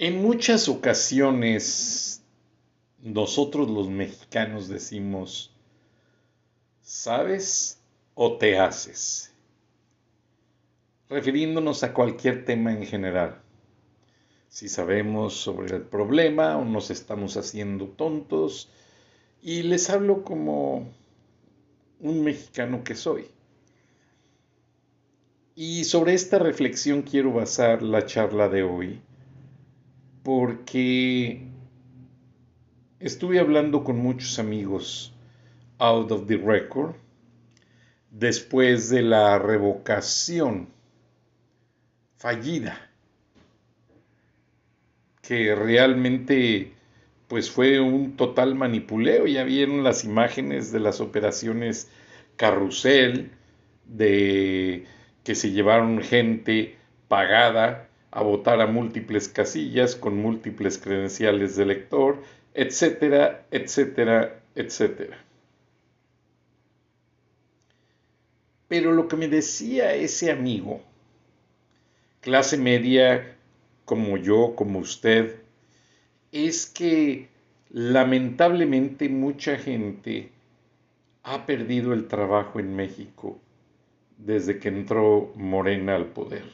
En muchas ocasiones nosotros los mexicanos decimos, ¿sabes o te haces? Refiriéndonos a cualquier tema en general. Si sabemos sobre el problema o nos estamos haciendo tontos. Y les hablo como un mexicano que soy. Y sobre esta reflexión quiero basar la charla de hoy, porque estuve hablando con muchos amigos out of the record después de la revocación fallida, que realmente pues fue un total manipuleo. Ya vieron las imágenes de las operaciones carrusel, de que se llevaron gente pagada a votar a múltiples casillas con múltiples credenciales de elector, etcétera, etcétera, etcétera. Pero lo que me decía ese amigo, clase media como yo, como usted, es que lamentablemente mucha gente ha perdido el trabajo en México desde que entró Morena al poder.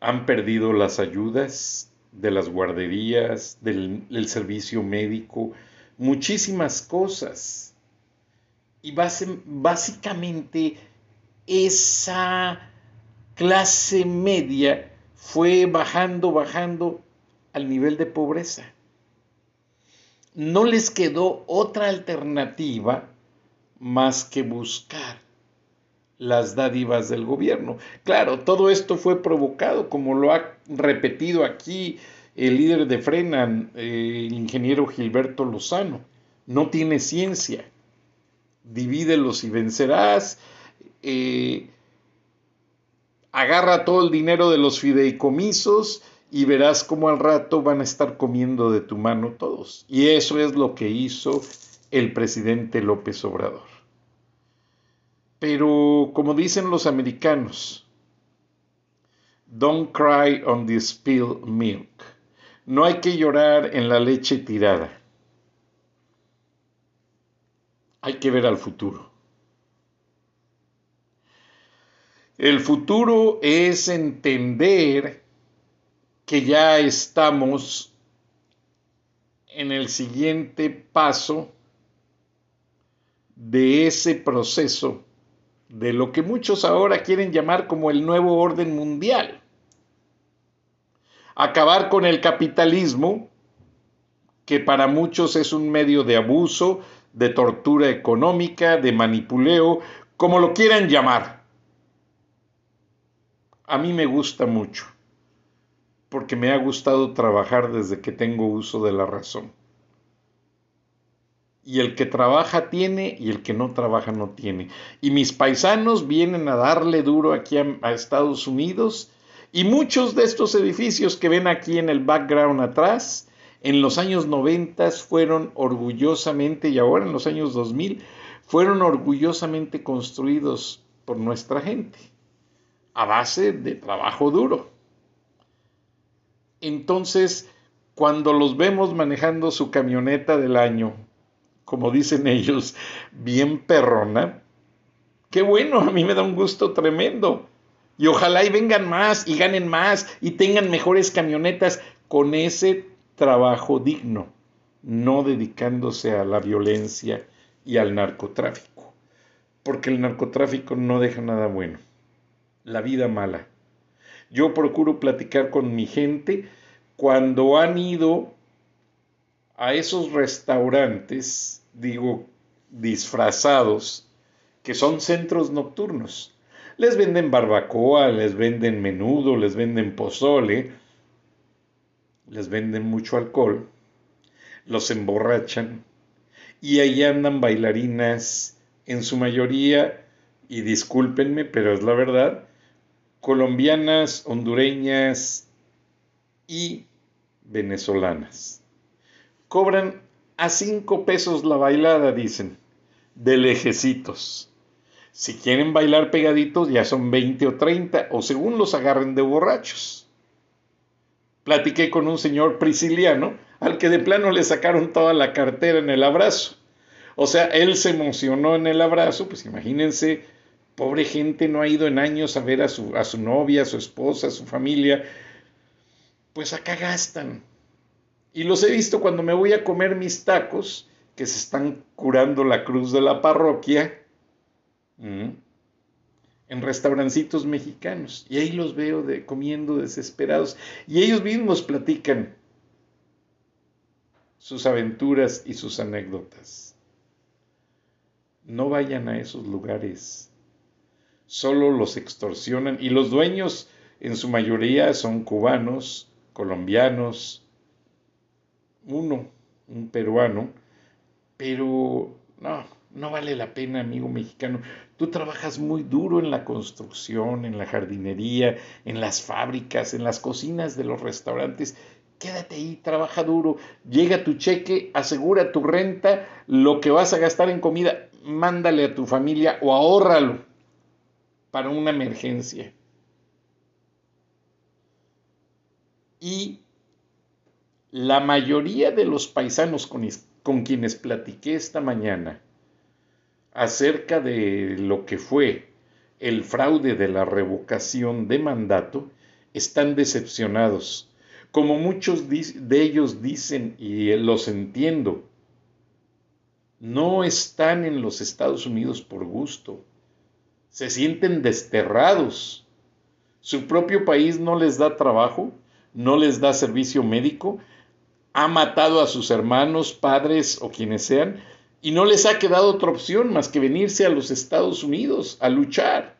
Han perdido las ayudas de las guarderías, del, servicio médico, muchísimas cosas. Y básicamente esa clase media fue bajando, bajando al nivel de pobreza. No les quedó otra alternativa más que buscar las dádivas del gobierno. Claro, todo esto fue provocado, como lo ha repetido aquí el líder de Frenan, eh, el ingeniero Gilberto Lozano. No tiene ciencia. Divídelos y vencerás. Eh, agarra todo el dinero de los fideicomisos y verás cómo al rato van a estar comiendo de tu mano todos. Y eso es lo que hizo el presidente López Obrador. Pero como dicen los americanos, don't cry on the spilled milk. No hay que llorar en la leche tirada. Hay que ver al futuro. El futuro es entender que ya estamos en el siguiente paso de ese proceso de lo que muchos ahora quieren llamar como el nuevo orden mundial. Acabar con el capitalismo, que para muchos es un medio de abuso, de tortura económica, de manipuleo, como lo quieran llamar. A mí me gusta mucho, porque me ha gustado trabajar desde que tengo uso de la razón y el que trabaja tiene y el que no trabaja no tiene. Y mis paisanos vienen a darle duro aquí a, Estados Unidos y muchos de estos edificios que ven aquí en el background atrás, en los años 90 fueron orgullosamente y ahora en los años 2000 fueron orgullosamente construidos por nuestra gente a base de trabajo duro. Entonces, cuando los vemos manejando su camioneta del año, como dicen ellos, bien perrona, qué bueno, a mí me da un gusto tremendo. Y ojalá y vengan más y ganen más y tengan mejores camionetas con ese trabajo digno, no dedicándose a la violencia y al narcotráfico, porque el narcotráfico no deja nada bueno, la vida mala. Yo procuro platicar con mi gente cuando han ido a esos restaurantes, digo, disfrazados, que son centros nocturnos. Les venden barbacoa, les venden menudo, les venden pozole, les venden mucho alcohol, los emborrachan y ahí andan bailarinas, en su mayoría, y discúlpenme, pero es la verdad, colombianas, hondureñas y venezolanas. Cobran a cinco pesos la bailada, dicen, de lejecitos. Si quieren bailar pegaditos ya son 20 o 30, o según los agarren de borrachos. Platiqué con un señor prisciliano al que de plano le sacaron toda la cartera en el abrazo. O sea, él se emocionó en el abrazo, pues imagínense, pobre gente no ha ido en años a ver a su, a su novia, a su esposa, a su familia. Pues acá gastan. Y los he visto cuando me voy a comer mis tacos, que se están curando la cruz de la parroquia, en restaurancitos mexicanos. Y ahí los veo de, comiendo desesperados. Y ellos mismos platican sus aventuras y sus anécdotas. No vayan a esos lugares. Solo los extorsionan. Y los dueños en su mayoría son cubanos, colombianos, uno, un peruano, pero no, no vale la pena, amigo mexicano. Tú trabajas muy duro en la construcción, en la jardinería, en las fábricas, en las cocinas de los restaurantes. Quédate ahí, trabaja duro, llega tu cheque, asegura tu renta, lo que vas a gastar en comida, mándale a tu familia o ahórralo para una emergencia. Y la mayoría de los paisanos con, quienes platiqué esta mañana acerca de lo que fue el fraude de la revocación de mandato están decepcionados. Como muchos de ellos dicen, y los entiendo, no están en los Estados Unidos por gusto. Se sienten desterrados. Su propio país no les da trabajo, no les da servicio médico, ha matado a sus hermanos, padres o quienes sean, y no les ha quedado otra opción más que venirse a los Estados Unidos a luchar.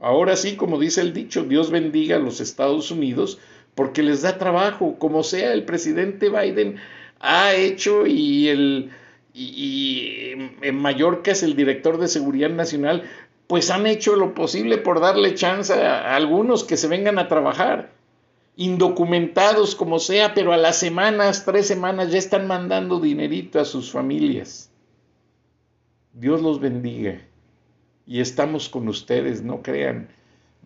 Ahora sí, como dice el dicho, Dios bendiga a los Estados Unidos porque les da trabajo, como sea el presidente Biden ha hecho y el y, en Mallorca es el director de seguridad nacional, pues han hecho lo posible por darle chance a algunos que se vengan a trabajar indocumentados como sea, pero a las semanas, tres semanas, ya están mandando dinerito a sus familias. Dios los bendiga. Y estamos con ustedes, no crean.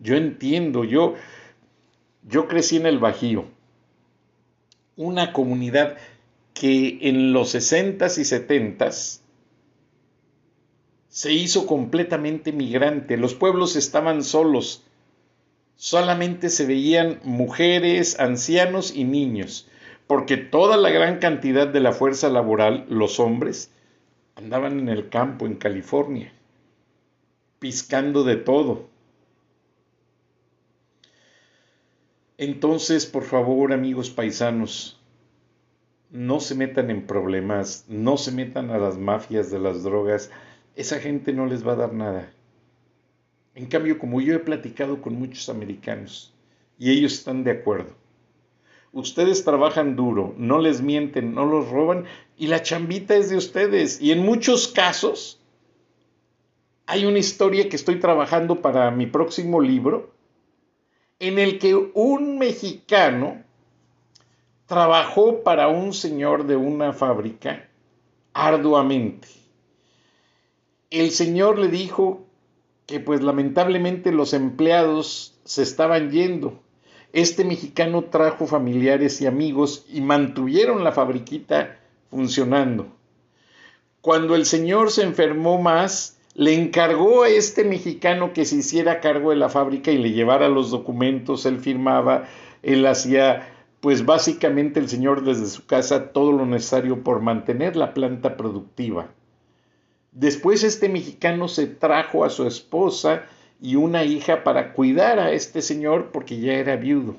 Yo entiendo, yo, yo crecí en el Bajío, una comunidad que en los 60s y 70s se hizo completamente migrante. Los pueblos estaban solos solamente se veían mujeres, ancianos y niños, porque toda la gran cantidad de la fuerza laboral, los hombres, andaban en el campo en California, piscando de todo. Entonces, por favor, amigos paisanos, no se metan en problemas, no se metan a las mafias de las drogas, esa gente no les va a dar nada. En cambio, como yo he platicado con muchos americanos y ellos están de acuerdo, ustedes trabajan duro, no les mienten, no los roban y la chambita es de ustedes. Y en muchos casos hay una historia que estoy trabajando para mi próximo libro en el que un mexicano trabajó para un señor de una fábrica arduamente. El señor le dijo que pues lamentablemente los empleados se estaban yendo. Este mexicano trajo familiares y amigos y mantuvieron la fabriquita funcionando. Cuando el señor se enfermó más, le encargó a este mexicano que se hiciera cargo de la fábrica y le llevara los documentos, él firmaba él hacía pues básicamente el señor desde su casa todo lo necesario por mantener la planta productiva. Después este mexicano se trajo a su esposa y una hija para cuidar a este señor porque ya era viudo.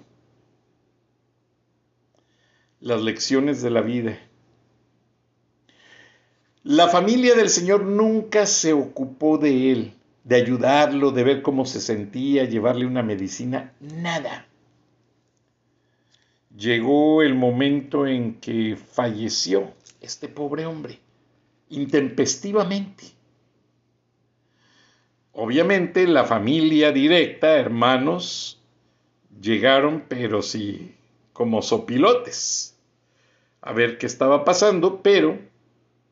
Las lecciones de la vida. La familia del señor nunca se ocupó de él, de ayudarlo, de ver cómo se sentía, llevarle una medicina, nada. Llegó el momento en que falleció este pobre hombre, intempestivamente. Obviamente la familia directa, hermanos, llegaron, pero sí como sopilotes, a ver qué estaba pasando, pero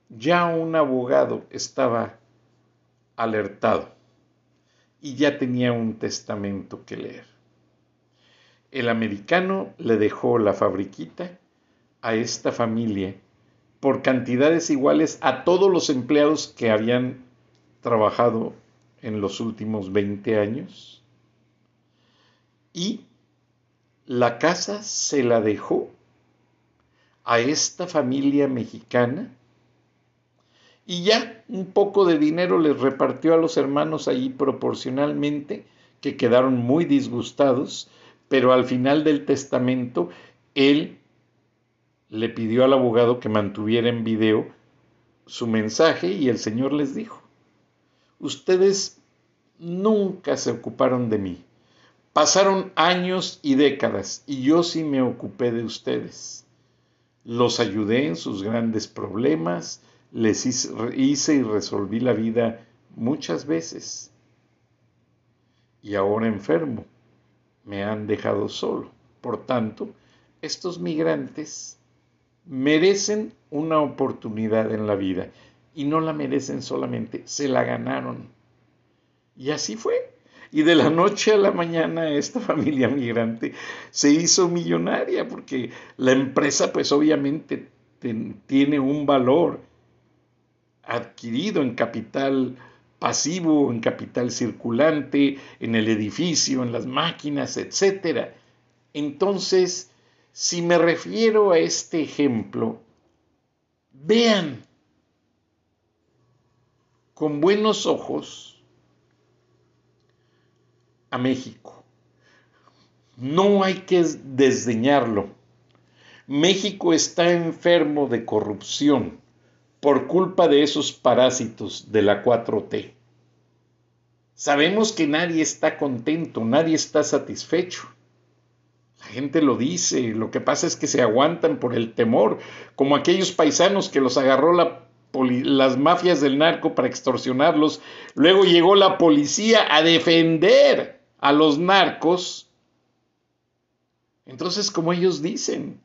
ya un abogado estaba alertado y ya tenía un testamento que leer. El americano le dejó la fabriquita a esta familia por cantidades iguales a todos los empleados que habían trabajado en los últimos 20 años. Y la casa se la dejó a esta familia mexicana y ya un poco de dinero les repartió a los hermanos allí proporcionalmente, que quedaron muy disgustados pero al final del testamento él le pidió al abogado que mantuviera en video su mensaje y el Señor les dijo, ustedes nunca se ocuparon de mí. Pasaron años y décadas y yo sí me ocupé de ustedes. Los ayudé en sus grandes problemas, les hice, y resolví la vida muchas veces. Y ahora enfermo me han dejado solo. Por tanto, estos migrantes merecen una oportunidad en la vida y no la merecen solamente, se la ganaron. Y así fue. Y de la noche a la mañana esta familia migrante se hizo millonaria porque la empresa pues obviamente tiene un valor adquirido en capital pasivo, en capital circulante, en el edificio, en las máquinas, etc. Entonces, si me refiero a este ejemplo, vean con buenos ojos a México. No hay que desdeñarlo. México está enfermo de corrupción por culpa de esos parásitos de la 4T. Sabemos que nadie está contento, nadie está satisfecho. La gente lo dice, lo que pasa es que se aguantan por el temor, como aquellos paisanos que los agarró las mafias del narco para extorsionarlos. Luego llegó la policía a defender a los narcos. Entonces, como ellos dicen,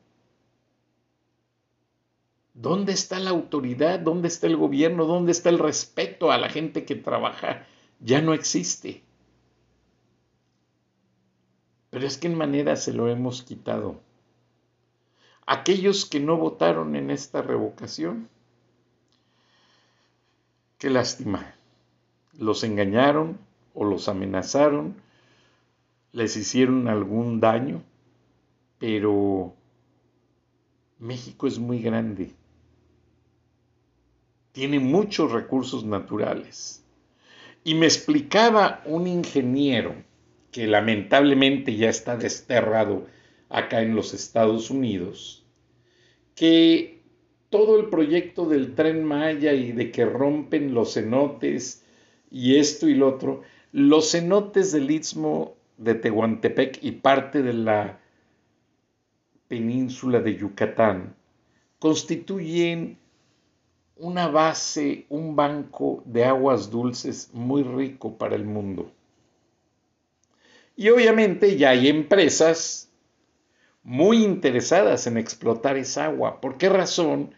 ¿Dónde está la autoridad? ¿Dónde está el gobierno? ¿Dónde está el respeto a la gente que trabaja? Ya no existe. Pero es que en manera se lo hemos quitado. Aquellos que no votaron en esta revocación, qué lástima. Los engañaron o los amenazaron, les hicieron algún daño, pero México es muy grande tiene muchos recursos naturales. Y me explicaba un ingeniero que lamentablemente ya está desterrado acá en los Estados Unidos, que todo el proyecto del tren Maya y de que rompen los cenotes y esto y lo otro, los cenotes del istmo de Tehuantepec y parte de la península de Yucatán constituyen una base, un banco de aguas dulces muy rico para el mundo. Y obviamente ya hay empresas muy interesadas en explotar esa agua. ¿Por qué razón?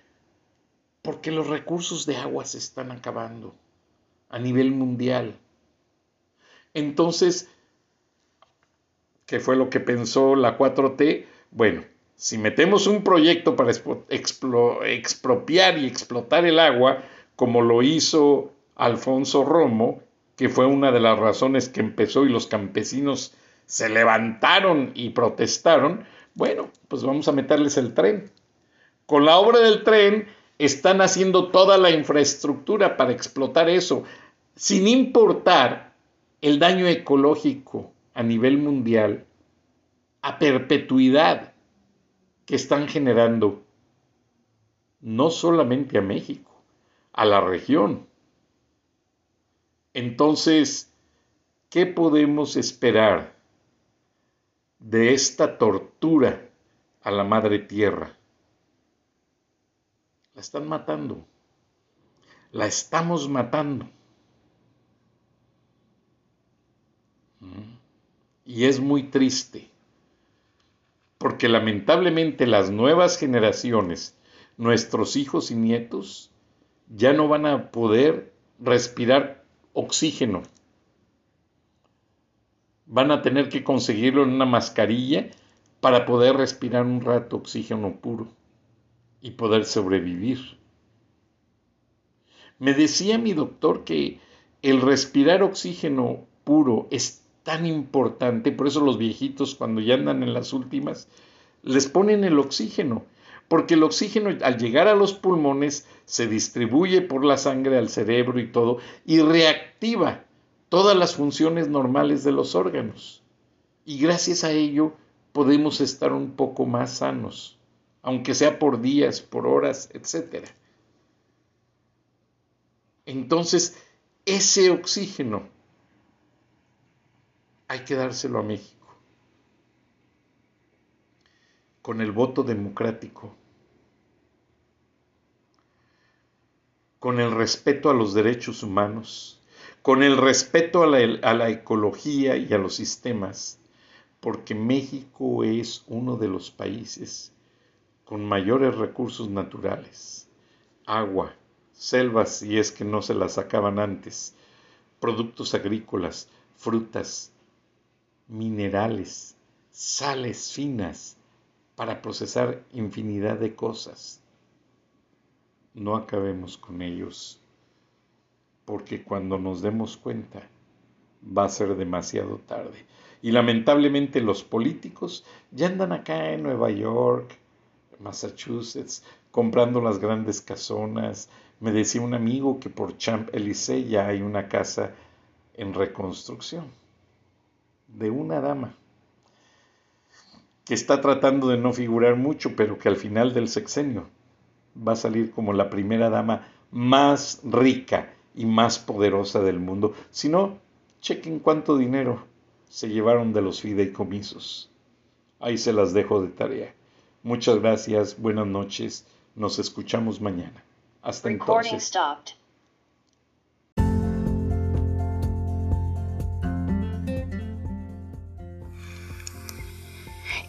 Porque los recursos de agua se están acabando a nivel mundial. Entonces, ¿qué fue lo que pensó la 4T? Bueno, si metemos un proyecto para expropiar y explotar el agua, como lo hizo Alfonso Romo, que fue una de las razones que empezó y los campesinos se levantaron y protestaron, bueno, pues vamos a meterles el tren. Con la obra del tren están haciendo toda la infraestructura para explotar eso, sin importar el daño ecológico a nivel mundial, a perpetuidad que están generando no solamente a México, a la región. Entonces, ¿qué podemos esperar de esta tortura a la madre tierra? La están matando. La estamos matando. Mm. Y es muy triste, porque lamentablemente las nuevas generaciones, nuestros hijos y nietos, ya no van a poder respirar oxígeno. Van a tener que conseguirlo en una mascarilla para poder respirar un rato oxígeno puro y poder sobrevivir. Me decía mi doctor que el respirar oxígeno puro es tan importante, por eso los viejitos cuando ya andan en las últimas, les ponen el oxígeno, porque el oxígeno al llegar a los pulmones se distribuye por la sangre al cerebro y todo, y reactiva todas las funciones normales de los órganos. Y gracias a ello podemos estar un poco más sanos aunque sea por días, por horas, etc. Entonces, ese oxígeno hay que dárselo a México. Con el voto democrático. Con el respeto a los derechos humanos. Con el respeto a la, ecología y a los sistemas. Porque México es uno de los países con mayores recursos naturales, agua, selvas si es que no se las sacaban antes, productos agrícolas, frutas, minerales, sales finas para procesar infinidad de cosas. No acabemos con ellos, porque cuando nos demos cuenta va a ser demasiado tarde. Y lamentablemente los políticos ya andan acá en Nueva York, Massachusetts, comprando las grandes casonas. Me decía un amigo que por Champ Élysées ya hay una casa en reconstrucción de una dama que está tratando de no figurar mucho, pero que al final del sexenio va a salir como la primera dama más rica y más poderosa del mundo. Si no, chequen cuánto dinero se llevaron de los fideicomisos. Ahí se las dejo de tarea. Muchas gracias, buenas noches, nos escuchamos mañana. Hasta entonces.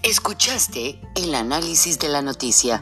Escuchaste el análisis de la noticia,